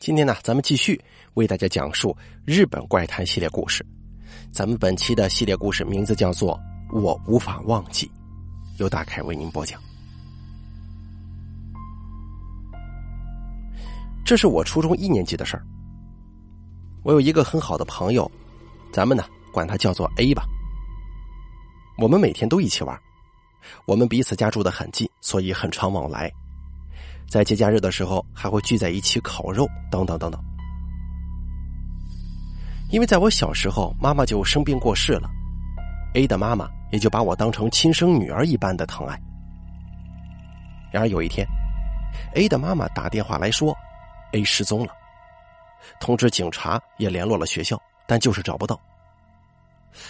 今天呢，咱们继续为大家讲述日本怪谈系列故事。咱们本期的系列故事名字叫做《我无法忘记》，由大凯为您播讲。这是我初中一年级的事儿。我有一个很好的朋友，咱们呢管他叫做 A 吧。我们每天都一起玩，我们彼此家住的很近，所以很常往来。在节假日的时候，还会聚在一起烤肉，等等等等。因为在我小时候，妈妈就生病过世了，A 的妈妈也就把我当成亲生女儿一般的疼爱。然而有一天，A 的妈妈打电话来说，A 失踪了，通知警察，也联络了学校，但就是找不到。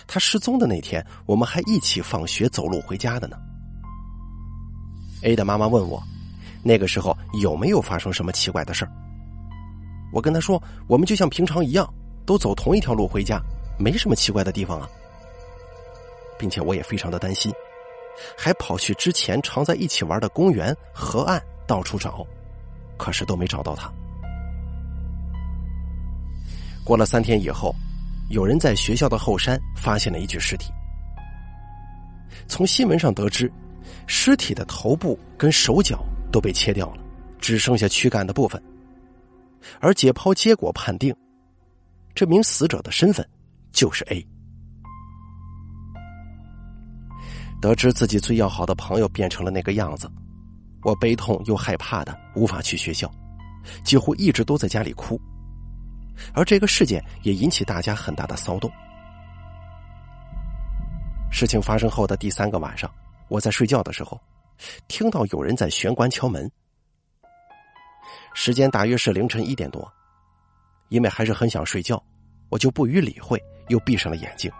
他失踪的那天，我们还一起放学走路回家的呢。A 的妈妈问我。那个时候有没有发生什么奇怪的事儿？我跟他说，我们就像平常一样，都走同一条路回家，没什么奇怪的地方啊。并且我也非常的担心，还跑去之前常在一起玩的公园、河岸到处找，可是都没找到他。过了三天以后，有人在学校的后山发现了一具尸体。从新闻上得知，尸体的头部跟手脚。都被切掉了，只剩下躯干的部分。而解剖结果判定，这名死者的身份就是 A。得知自己最要好的朋友变成了那个样子，我悲痛又害怕的无法去学校，几乎一直都在家里哭。而这个事件也引起大家很大的骚动。事情发生后的第三个晚上，我在睡觉的时候。听到有人在玄关敲门，时间大约是凌晨一点多，因为还是很想睡觉，我就不予理会，又闭上了眼睛。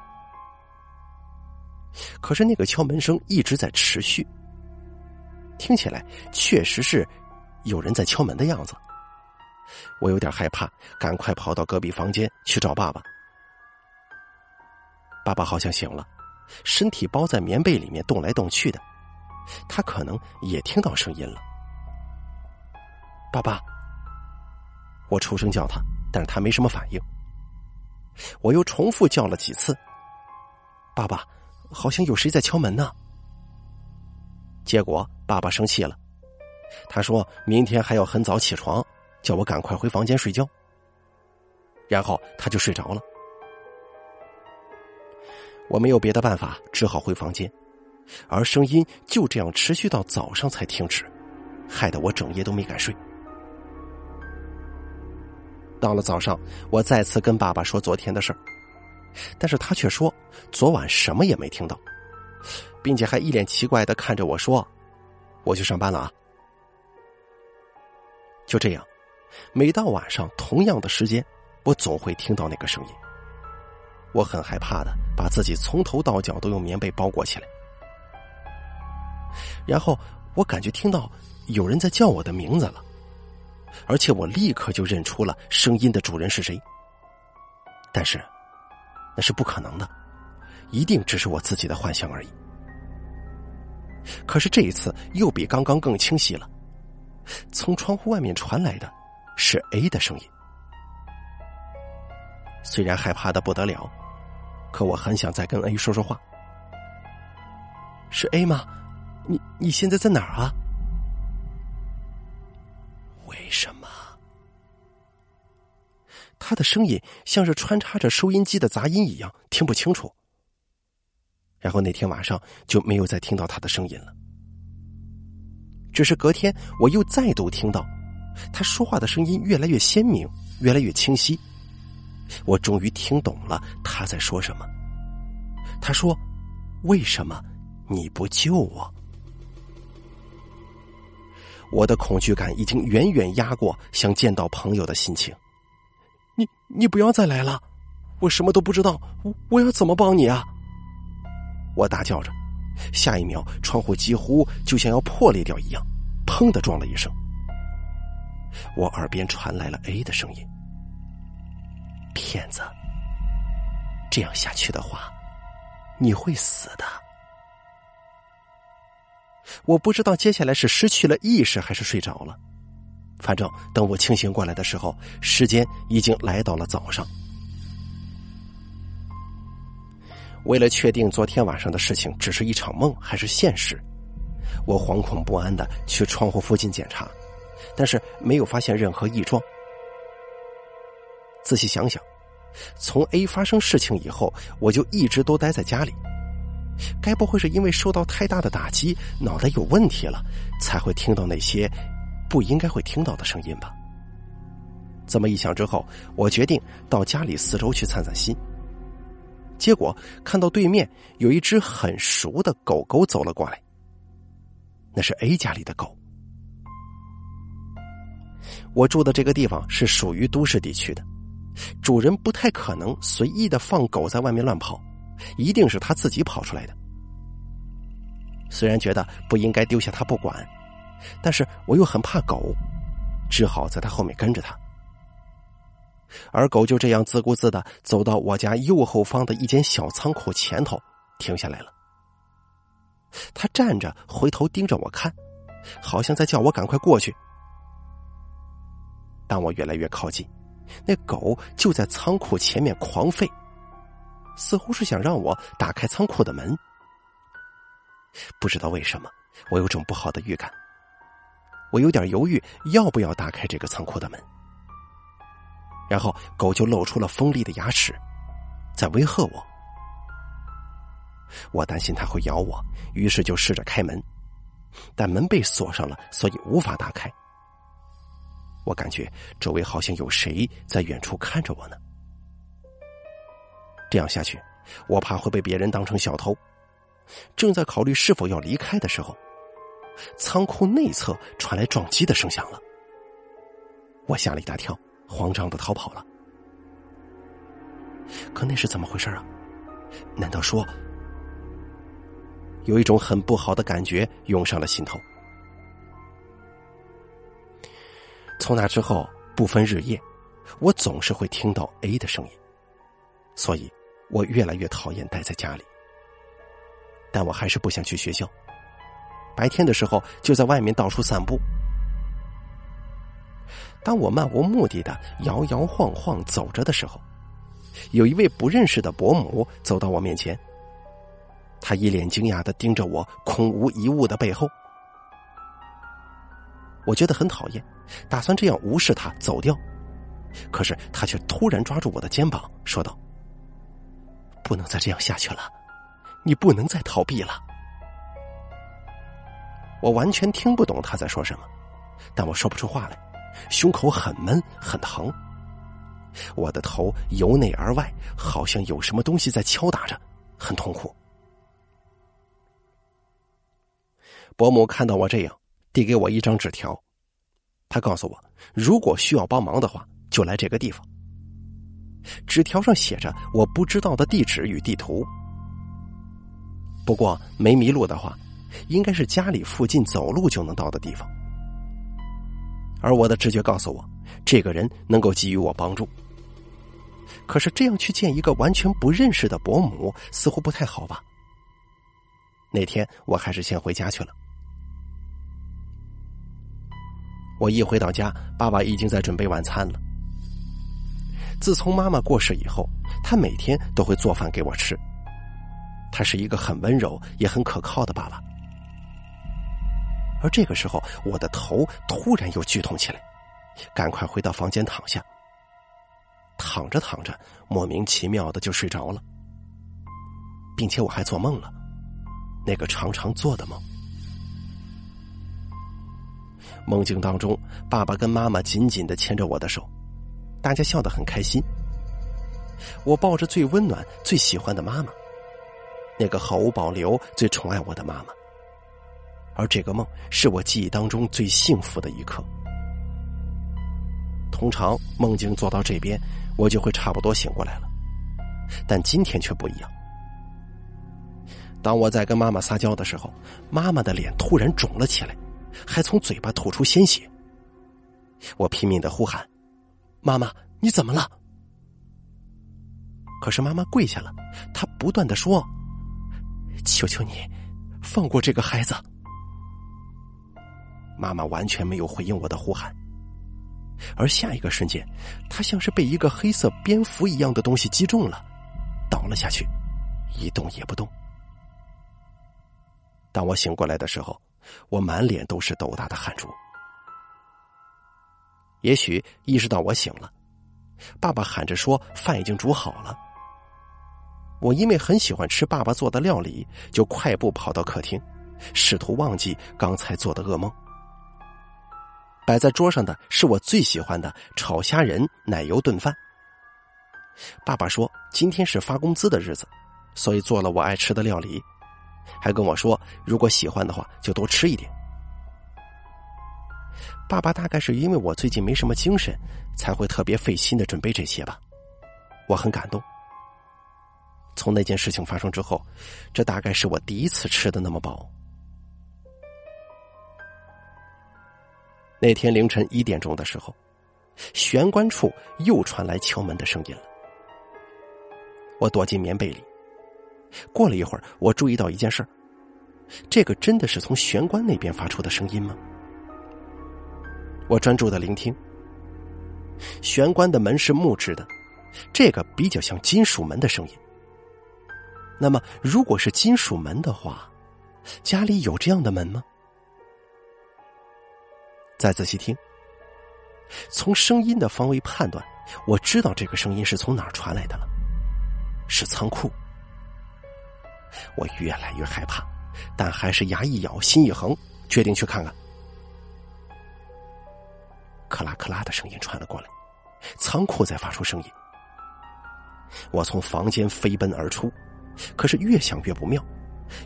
可是那个敲门声一直在持续，听起来确实是有人在敲门的样子。我有点害怕，赶快跑到隔壁房间去找爸爸。爸爸好像醒了，身体包在棉被里面动来动去的。他可能也听到声音了，爸爸。我出声叫他，但是他没什么反应。我又重复叫了几次，爸爸，好像有谁在敲门呢。结果爸爸生气了，他说明天还要很早起床，叫我赶快回房间睡觉。然后他就睡着了。我没有别的办法，只好回房间。而声音就这样持续到早上才停止，害得我整夜都没敢睡。到了早上，我再次跟爸爸说昨天的事儿，但是他却说昨晚什么也没听到，并且还一脸奇怪的看着我说：“我去上班了啊。”就这样，每到晚上同样的时间，我总会听到那个声音。我很害怕的把自己从头到脚都用棉被包裹起来。然后我感觉听到有人在叫我的名字了，而且我立刻就认出了声音的主人是谁。但是那是不可能的，一定只是我自己的幻想而已。可是这一次又比刚刚更清晰了，从窗户外面传来的是 A 的声音。虽然害怕的不得了，可我很想再跟 A 说说话。是 A 吗？你你现在在哪儿啊？为什么？他的声音像是穿插着收音机的杂音一样，听不清楚。然后那天晚上就没有再听到他的声音了。只是隔天我又再度听到他说话的声音越来越鲜明，越来越清晰。我终于听懂了他在说什么。他说：“为什么你不救我？”我的恐惧感已经远远压过想见到朋友的心情。你你不要再来了，我什么都不知道，我我要怎么帮你啊？我大叫着，下一秒窗户几乎就像要破裂掉一样，砰的撞了一声。我耳边传来了 A 的声音：“骗子，这样下去的话，你会死的。”我不知道接下来是失去了意识还是睡着了，反正等我清醒过来的时候，时间已经来到了早上。为了确定昨天晚上的事情只是一场梦还是现实，我惶恐不安的去窗户附近检查，但是没有发现任何异状。仔细想想，从 A 发生事情以后，我就一直都待在家里。该不会是因为受到太大的打击，脑袋有问题了，才会听到那些不应该会听到的声音吧？这么一想之后，我决定到家里四周去散散心。结果看到对面有一只很熟的狗狗走了过来，那是 A 家里的狗。我住的这个地方是属于都市地区的，主人不太可能随意的放狗在外面乱跑。一定是他自己跑出来的。虽然觉得不应该丢下他不管，但是我又很怕狗，只好在他后面跟着他。而狗就这样自顾自的走到我家右后方的一间小仓库前头，停下来了。他站着，回头盯着我看，好像在叫我赶快过去。当我越来越靠近，那狗就在仓库前面狂吠。似乎是想让我打开仓库的门，不知道为什么，我有种不好的预感。我有点犹豫要不要打开这个仓库的门。然后狗就露出了锋利的牙齿，在威吓我。我担心它会咬我，于是就试着开门，但门被锁上了，所以无法打开。我感觉周围好像有谁在远处看着我呢。这样下去，我怕会被别人当成小偷。正在考虑是否要离开的时候，仓库内侧传来撞击的声响了。我吓了一大跳，慌张的逃跑了。可那是怎么回事啊？难道说，有一种很不好的感觉涌上了心头？从那之后，不分日夜，我总是会听到 A 的声音，所以。我越来越讨厌待在家里，但我还是不想去学校。白天的时候就在外面到处散步。当我漫无目的的摇摇晃晃走着的时候，有一位不认识的伯母走到我面前，他一脸惊讶的盯着我空无一物的背后。我觉得很讨厌，打算这样无视他走掉，可是他却突然抓住我的肩膀，说道。不能再这样下去了，你不能再逃避了。我完全听不懂他在说什么，但我说不出话来，胸口很闷很疼，我的头由内而外好像有什么东西在敲打着，很痛苦。伯母看到我这样，递给我一张纸条，他告诉我，如果需要帮忙的话，就来这个地方。纸条上写着我不知道的地址与地图，不过没迷路的话，应该是家里附近走路就能到的地方。而我的直觉告诉我，这个人能够给予我帮助。可是这样去见一个完全不认识的伯母，似乎不太好吧？那天我还是先回家去了。我一回到家，爸爸已经在准备晚餐了。自从妈妈过世以后，他每天都会做饭给我吃。他是一个很温柔也很可靠的爸爸。而这个时候，我的头突然又剧痛起来，赶快回到房间躺下。躺着躺着，莫名其妙的就睡着了，并且我还做梦了，那个常常做的梦。梦境当中，爸爸跟妈妈紧紧的牵着我的手。大家笑得很开心。我抱着最温暖、最喜欢的妈妈，那个毫无保留、最宠爱我的妈妈。而这个梦是我记忆当中最幸福的一刻。通常梦境做到这边，我就会差不多醒过来了，但今天却不一样。当我在跟妈妈撒娇的时候，妈妈的脸突然肿了起来，还从嘴巴吐出鲜血。我拼命的呼喊。妈妈，你怎么了？可是妈妈跪下了，她不断的说：“求求你，放过这个孩子。”妈妈完全没有回应我的呼喊，而下一个瞬间，他像是被一个黑色蝙蝠一样的东西击中了，倒了下去，一动也不动。当我醒过来的时候，我满脸都是豆大的汗珠。也许意识到我醒了，爸爸喊着说饭已经煮好了。我因为很喜欢吃爸爸做的料理，就快步跑到客厅，试图忘记刚才做的噩梦。摆在桌上的是我最喜欢的炒虾仁奶油炖饭。爸爸说今天是发工资的日子，所以做了我爱吃的料理，还跟我说如果喜欢的话就多吃一点。爸爸大概是因为我最近没什么精神，才会特别费心的准备这些吧，我很感动。从那件事情发生之后，这大概是我第一次吃的那么饱。那天凌晨一点钟的时候，玄关处又传来敲门的声音了。我躲进棉被里。过了一会儿，我注意到一件事这个真的是从玄关那边发出的声音吗？我专注的聆听。玄关的门是木质的，这个比较像金属门的声音。那么，如果是金属门的话，家里有这样的门吗？再仔细听，从声音的方位判断，我知道这个声音是从哪儿传来的了，是仓库。我越来越害怕，但还是牙一咬，心一横，决定去看看。克拉克拉的声音传了过来，仓库在发出声音。我从房间飞奔而出。可是越想越不妙，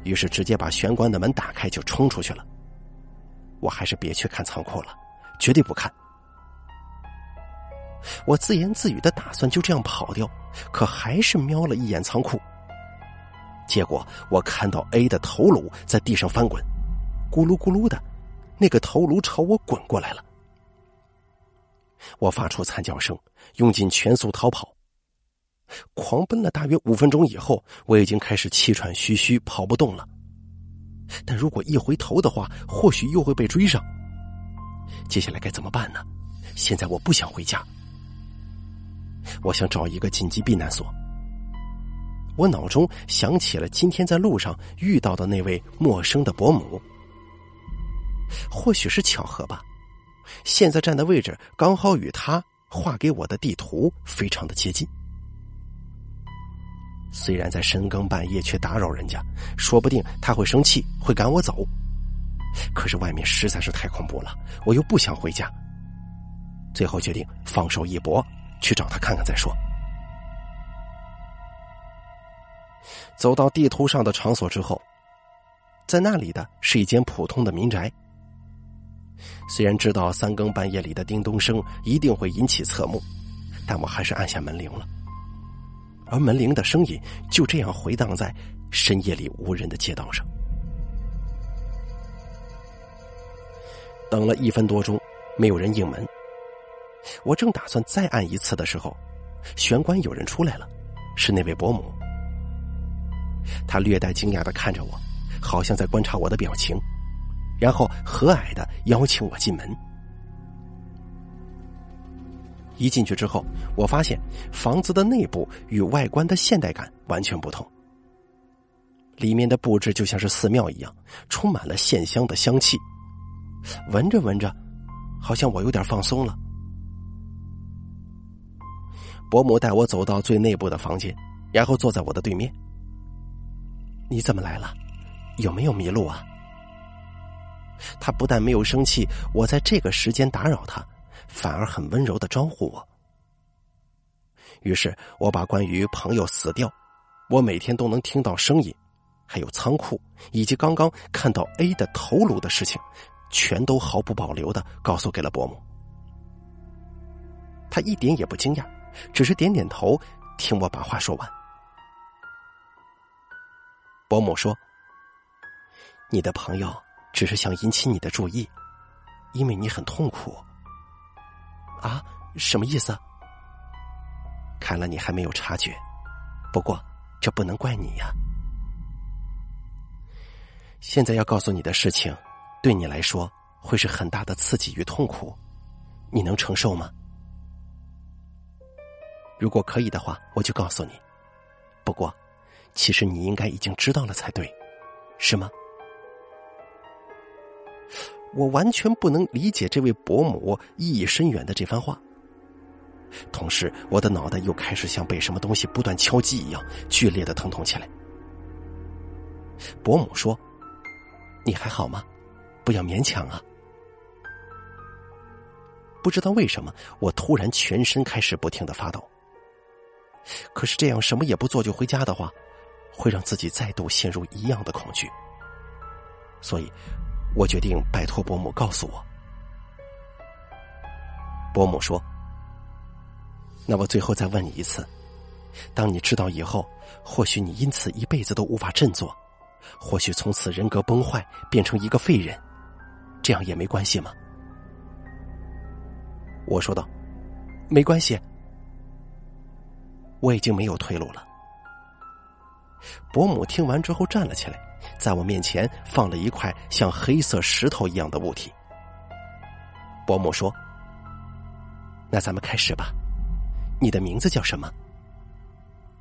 于是直接把玄关的门打开就冲出去了。我还是别去看仓库了，绝对不看。我自言自语的打算就这样跑掉，可还是瞄了一眼仓库。结果我看到 A 的头颅在地上翻滚，咕噜咕噜的，那个头颅朝我滚过来了。我发出惨叫声，用尽全速逃跑。狂奔了大约五分钟以后，我已经开始气喘吁吁，跑不动了。但如果一回头的话，或许又会被追上。接下来该怎么办呢？现在我不想回家，我想找一个紧急避难所。我脑中想起了今天在路上遇到的那位陌生的伯母，或许是巧合吧。现在站的位置刚好与他画给我的地图非常的接近。虽然在深更半夜去打扰人家，说不定他会生气，会赶我走。可是外面实在是太恐怖了，我又不想回家。最后决定放手一搏，去找他看看再说。走到地图上的场所之后，在那里的是一间普通的民宅。虽然知道三更半夜里的叮咚声一定会引起侧目，但我还是按下门铃了。而门铃的声音就这样回荡在深夜里无人的街道上。等了一分多钟，没有人应门。我正打算再按一次的时候，玄关有人出来了，是那位伯母。他略带惊讶的看着我，好像在观察我的表情，然后和蔼的邀请我进门。一进去之后，我发现房子的内部与外观的现代感完全不同。里面的布置就像是寺庙一样，充满了线香的香气。闻着闻着，好像我有点放松了。伯母带我走到最内部的房间，然后坐在我的对面。你怎么来了？有没有迷路啊？他不但没有生气，我在这个时间打扰他。反而很温柔的招呼我。于是我把关于朋友死掉，我每天都能听到声音，还有仓库以及刚刚看到 A 的头颅的事情，全都毫不保留的告诉给了伯母。他一点也不惊讶，只是点点头，听我把话说完。伯母说：“你的朋友只是想引起你的注意，因为你很痛苦。”啊，什么意思？看来你还没有察觉，不过这不能怪你呀。现在要告诉你的事情，对你来说会是很大的刺激与痛苦，你能承受吗？如果可以的话，我就告诉你。不过，其实你应该已经知道了才对，是吗？我完全不能理解这位伯母意义深远的这番话。同时，我的脑袋又开始像被什么东西不断敲击一样剧烈的疼痛起来。伯母说：“你还好吗？不要勉强啊。”不知道为什么，我突然全身开始不停的发抖。可是这样什么也不做就回家的话，会让自己再度陷入一样的恐惧。所以。我决定拜托伯母告诉我。伯母说：“那我最后再问你一次，当你知道以后，或许你因此一辈子都无法振作，或许从此人格崩坏，变成一个废人，这样也没关系吗？”我说道：“没关系，我已经没有退路了。”伯母听完之后站了起来。在我面前放了一块像黑色石头一样的物体。伯母说：“那咱们开始吧。你的名字叫什么？”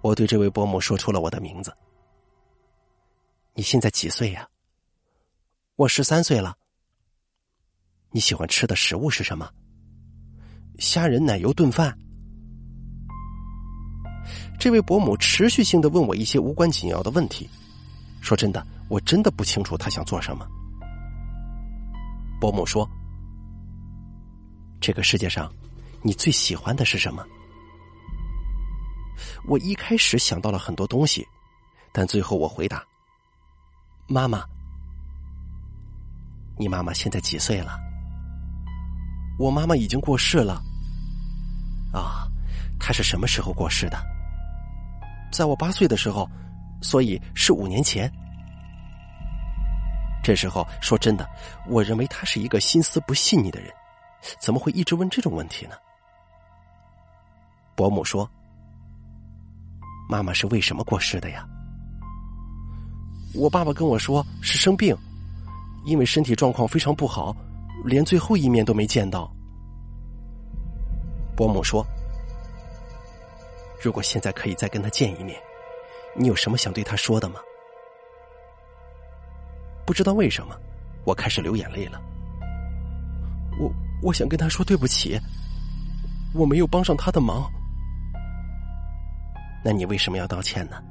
我对这位伯母说出了我的名字。你现在几岁呀？我十三岁了。你喜欢吃的食物是什么？虾仁奶油炖饭。这位伯母持续性的问我一些无关紧要的问题。说真的。我真的不清楚他想做什么。伯母说：“这个世界上，你最喜欢的是什么？”我一开始想到了很多东西，但最后我回答：“妈妈。”你妈妈现在几岁了？我妈妈已经过世了。啊，她是什么时候过世的？在我八岁的时候，所以是五年前。这时候说真的，我认为他是一个心思不细腻的人，怎么会一直问这种问题呢？伯母说：“妈妈是为什么过世的呀？”我爸爸跟我说是生病，因为身体状况非常不好，连最后一面都没见到。伯母说：“如果现在可以再跟他见一面，你有什么想对他说的吗？”不知道为什么，我开始流眼泪了。我我想跟他说对不起，我没有帮上他的忙。那你为什么要道歉呢？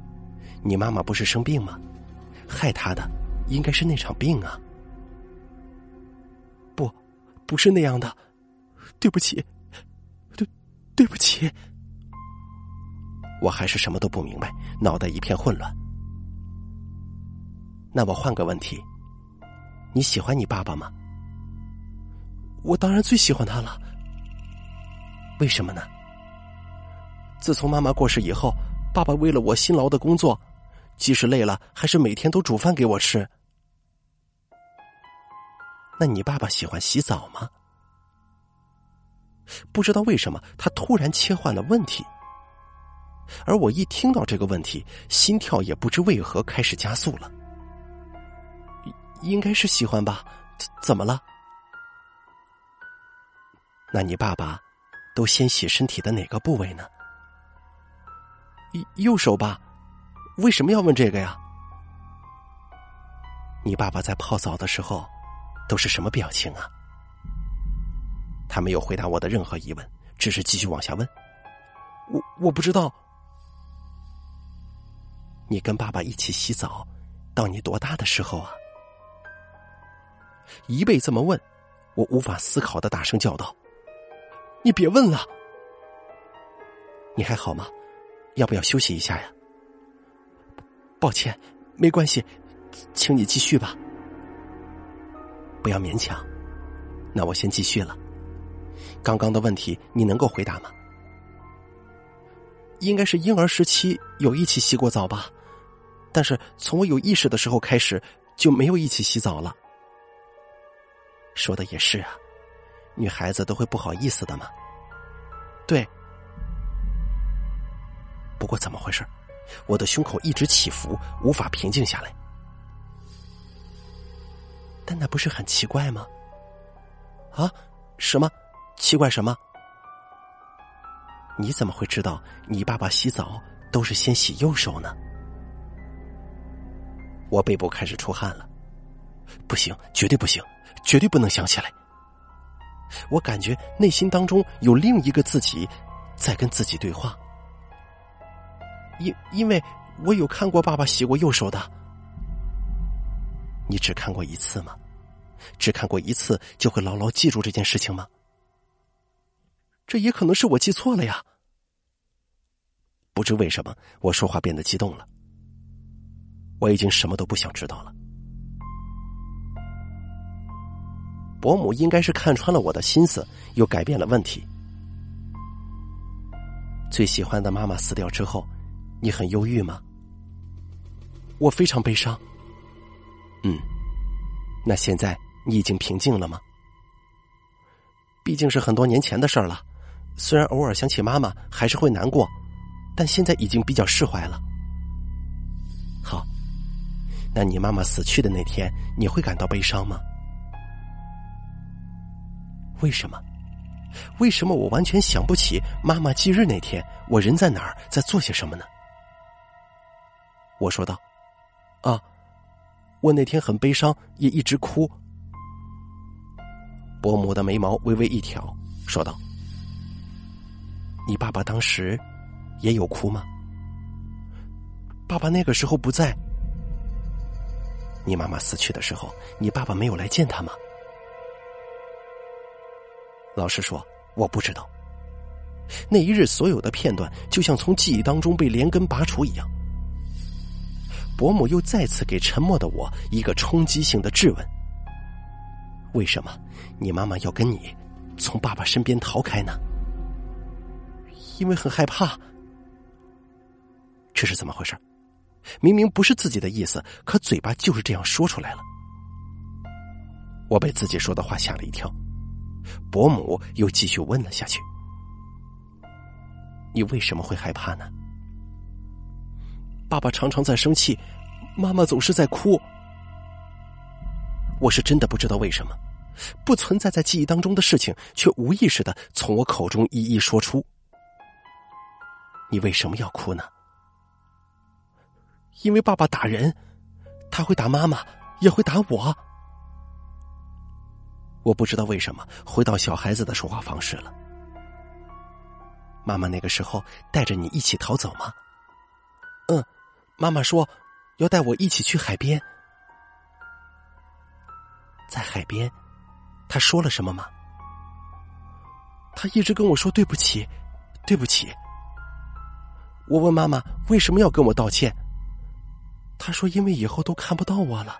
你妈妈不是生病吗？害他的应该是那场病啊。不，不是那样的。对不起，对，对不起。我还是什么都不明白，脑袋一片混乱。那我换个问题，你喜欢你爸爸吗？我当然最喜欢他了。为什么呢？自从妈妈过世以后，爸爸为了我辛劳的工作，即使累了，还是每天都煮饭给我吃。那你爸爸喜欢洗澡吗？不知道为什么，他突然切换了问题，而我一听到这个问题，心跳也不知为何开始加速了。应该是喜欢吧？怎么了？那你爸爸都先洗身体的哪个部位呢？右右手吧？为什么要问这个呀？你爸爸在泡澡的时候都是什么表情啊？他没有回答我的任何疑问，只是继续往下问。我我不知道。你跟爸爸一起洗澡，到你多大的时候啊？一被这么问，我无法思考的大声叫道：“你别问了！你还好吗？要不要休息一下呀？”抱歉，没关系，请你继续吧。不要勉强。那我先继续了。刚刚的问题你能够回答吗？应该是婴儿时期有一起洗过澡吧，但是从我有意识的时候开始就没有一起洗澡了。说的也是啊，女孩子都会不好意思的嘛。对，不过怎么回事？我的胸口一直起伏，无法平静下来。但那不是很奇怪吗？啊？什么？奇怪什么？你怎么会知道你爸爸洗澡都是先洗右手呢？我背部开始出汗了，不行，绝对不行，绝对不能想起来。我感觉内心当中有另一个自己在跟自己对话，因因为我有看过爸爸洗过右手的。你只看过一次吗？只看过一次就会牢牢记住这件事情吗？这也可能是我记错了呀。不知为什么，我说话变得激动了。我已经什么都不想知道了。伯母应该是看穿了我的心思，又改变了问题。最喜欢的妈妈死掉之后，你很忧郁吗？我非常悲伤。嗯，那现在你已经平静了吗？毕竟是很多年前的事儿了，虽然偶尔想起妈妈还是会难过，但现在已经比较释怀了。好，那你妈妈死去的那天，你会感到悲伤吗？为什么？为什么我完全想不起妈妈忌日那天我人在哪儿，在做些什么呢？我说道：“啊，我那天很悲伤，也一直哭。”伯母的眉毛微微一挑，说道：“你爸爸当时也有哭吗？爸爸那个时候不在。你妈妈死去的时候，你爸爸没有来见他吗？”老实说，我不知道。那一日所有的片段，就像从记忆当中被连根拔除一样。伯母又再次给沉默的我一个冲击性的质问：“为什么你妈妈要跟你从爸爸身边逃开呢？”因为很害怕。这是怎么回事？明明不是自己的意思，可嘴巴就是这样说出来了。我被自己说的话吓了一跳。伯母又继续问了下去：“你为什么会害怕呢？”爸爸常常在生气，妈妈总是在哭。我是真的不知道为什么，不存在在记忆当中的事情，却无意识的从我口中一一说出。你为什么要哭呢？因为爸爸打人，他会打妈妈，也会打我。我不知道为什么回到小孩子的说话方式了。妈妈那个时候带着你一起逃走吗？嗯，妈妈说要带我一起去海边。在海边，他说了什么吗？他一直跟我说对不起，对不起。我问妈妈为什么要跟我道歉，他说因为以后都看不到我了。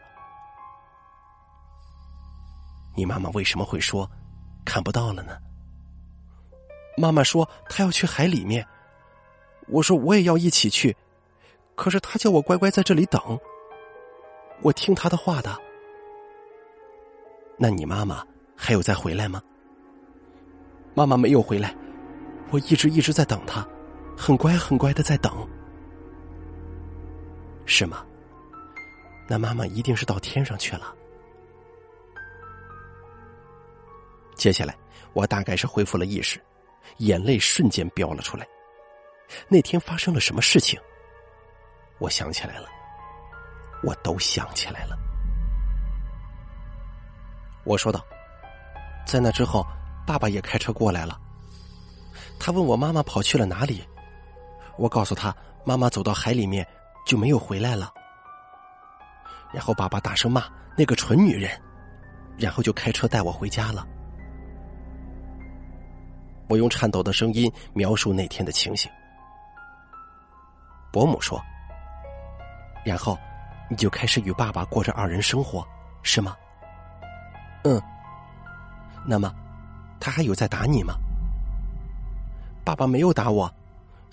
你妈妈为什么会说看不到了呢？妈妈说她要去海里面，我说我也要一起去，可是她叫我乖乖在这里等。我听她的话的。那你妈妈还有再回来吗？妈妈没有回来，我一直一直在等她，很乖很乖的在等。是吗？那妈妈一定是到天上去了。接下来，我大概是恢复了意识，眼泪瞬间飙了出来。那天发生了什么事情？我想起来了，我都想起来了。我说道：“在那之后，爸爸也开车过来了。他问我妈妈跑去了哪里，我告诉他妈妈走到海里面就没有回来了。然后爸爸大声骂那个蠢女人，然后就开车带我回家了。”我用颤抖的声音描述那天的情形。伯母说：“然后你就开始与爸爸过着二人生活，是吗？”“嗯。”“那么，他还有在打你吗？”“爸爸没有打我，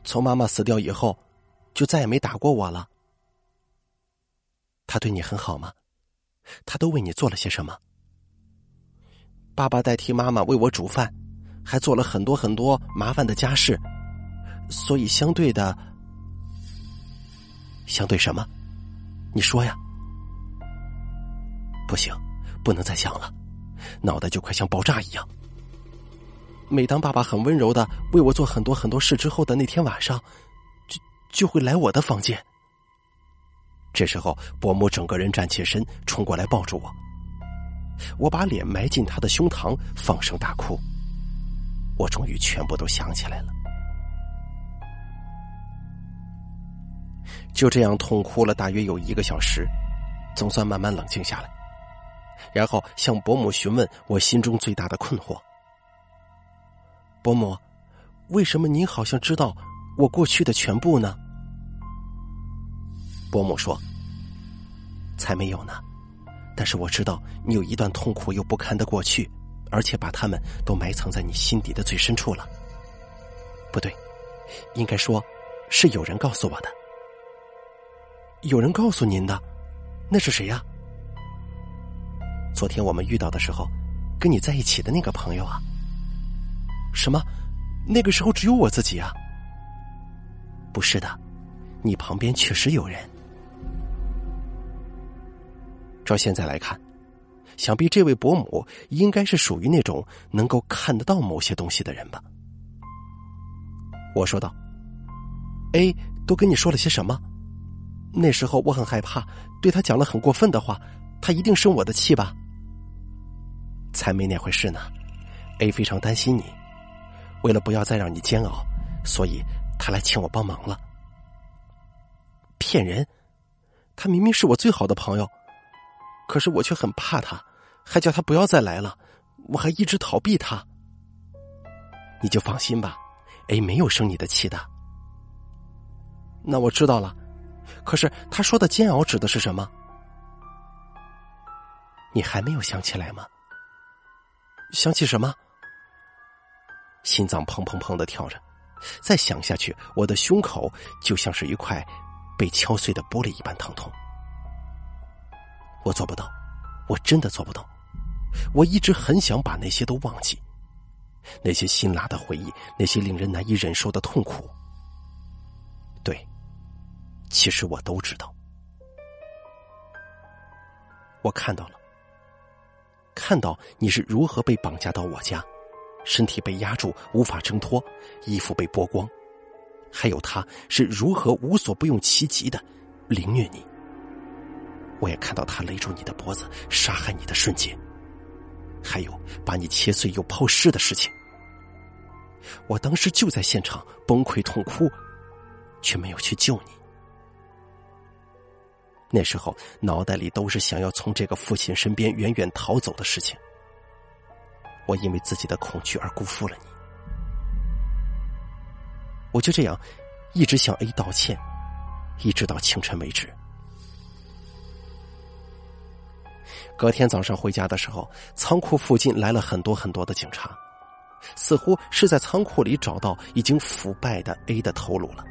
从妈妈死掉以后，就再也没打过我了。”“他对你很好吗？他都为你做了些什么？”“爸爸代替妈妈为我煮饭。”还做了很多很多麻烦的家事，所以相对的，相对什么？你说呀？不行，不能再想了，脑袋就快像爆炸一样。每当爸爸很温柔的为我做很多很多事之后的那天晚上，就就会来我的房间。这时候，伯母整个人站起身，冲过来抱住我。我把脸埋进他的胸膛，放声大哭。我终于全部都想起来了。就这样痛哭了大约有一个小时，总算慢慢冷静下来。然后向伯母询问我心中最大的困惑：“伯母，为什么您好像知道我过去的全部呢？”伯母说：“才没有呢，但是我知道你有一段痛苦又不堪的过去，而且把他们都埋藏在你心底的最深处了。不对，应该说，是有人告诉我的。有人告诉您的，那是谁呀？昨天我们遇到的时候，跟你在一起的那个朋友啊？什么？那个时候只有我自己啊？不是的，你旁边确实有人。”照现在来看，想必这位伯母应该是属于那种能够看得到某些东西的人吧？我说道：“A 都跟你说了些什么？那时候我很害怕，对他讲了很过分的话，他一定生我的气吧？才没那回事呢。A 非常担心你，为了不要再让你煎熬，所以他来请我帮忙了。骗人！他明明是我最好的朋友。”可是我却很怕他，还叫他不要再来了。我还一直逃避他。你就放心吧，A 没有生你的气的。那我知道了。可是他说的煎熬指的是什么？你还没有想起来吗？想起什么？心脏砰砰砰的跳着，再想下去，我的胸口就像是一块被敲碎的玻璃一般疼痛。我做不到，我真的做不到。我一直很想把那些都忘记，那些辛辣的回忆，那些令人难以忍受的痛苦。对，其实我都知道。我看到了，看到你是如何被绑架到我家，身体被压住无法挣脱，衣服被剥光，还有他是如何无所不用其极的凌虐你。我也看到他勒住你的脖子，杀害你的瞬间，还有把你切碎又抛尸的事情。我当时就在现场崩溃痛哭，却没有去救你。那时候脑袋里都是想要从这个父亲身边远远逃走的事情。我因为自己的恐惧而辜负了你，我就这样一直向 A 道歉，一直到清晨为止。隔天早上回家的时候，仓库附近来了很多很多的警察，似乎是在仓库里找到已经腐败的 A 的头颅了。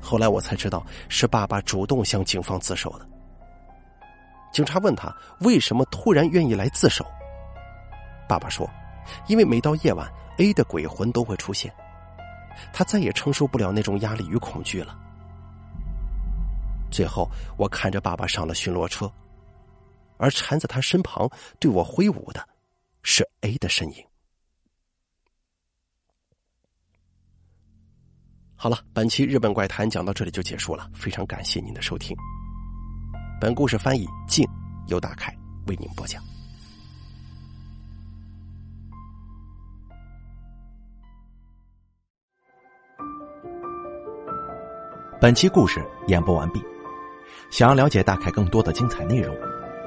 后来我才知道，是爸爸主动向警方自首的。警察问他为什么突然愿意来自首，爸爸说：“因为每到夜晚，A 的鬼魂都会出现，他再也承受不了那种压力与恐惧了。”最后，我看着爸爸上了巡逻车。而缠在他身旁对我挥舞的，是 A 的身影。好了，本期日本怪谈讲到这里就结束了，非常感谢您的收听。本故事翻译静由大凯为您播讲。本期故事演播完毕，想要了解大凯更多的精彩内容。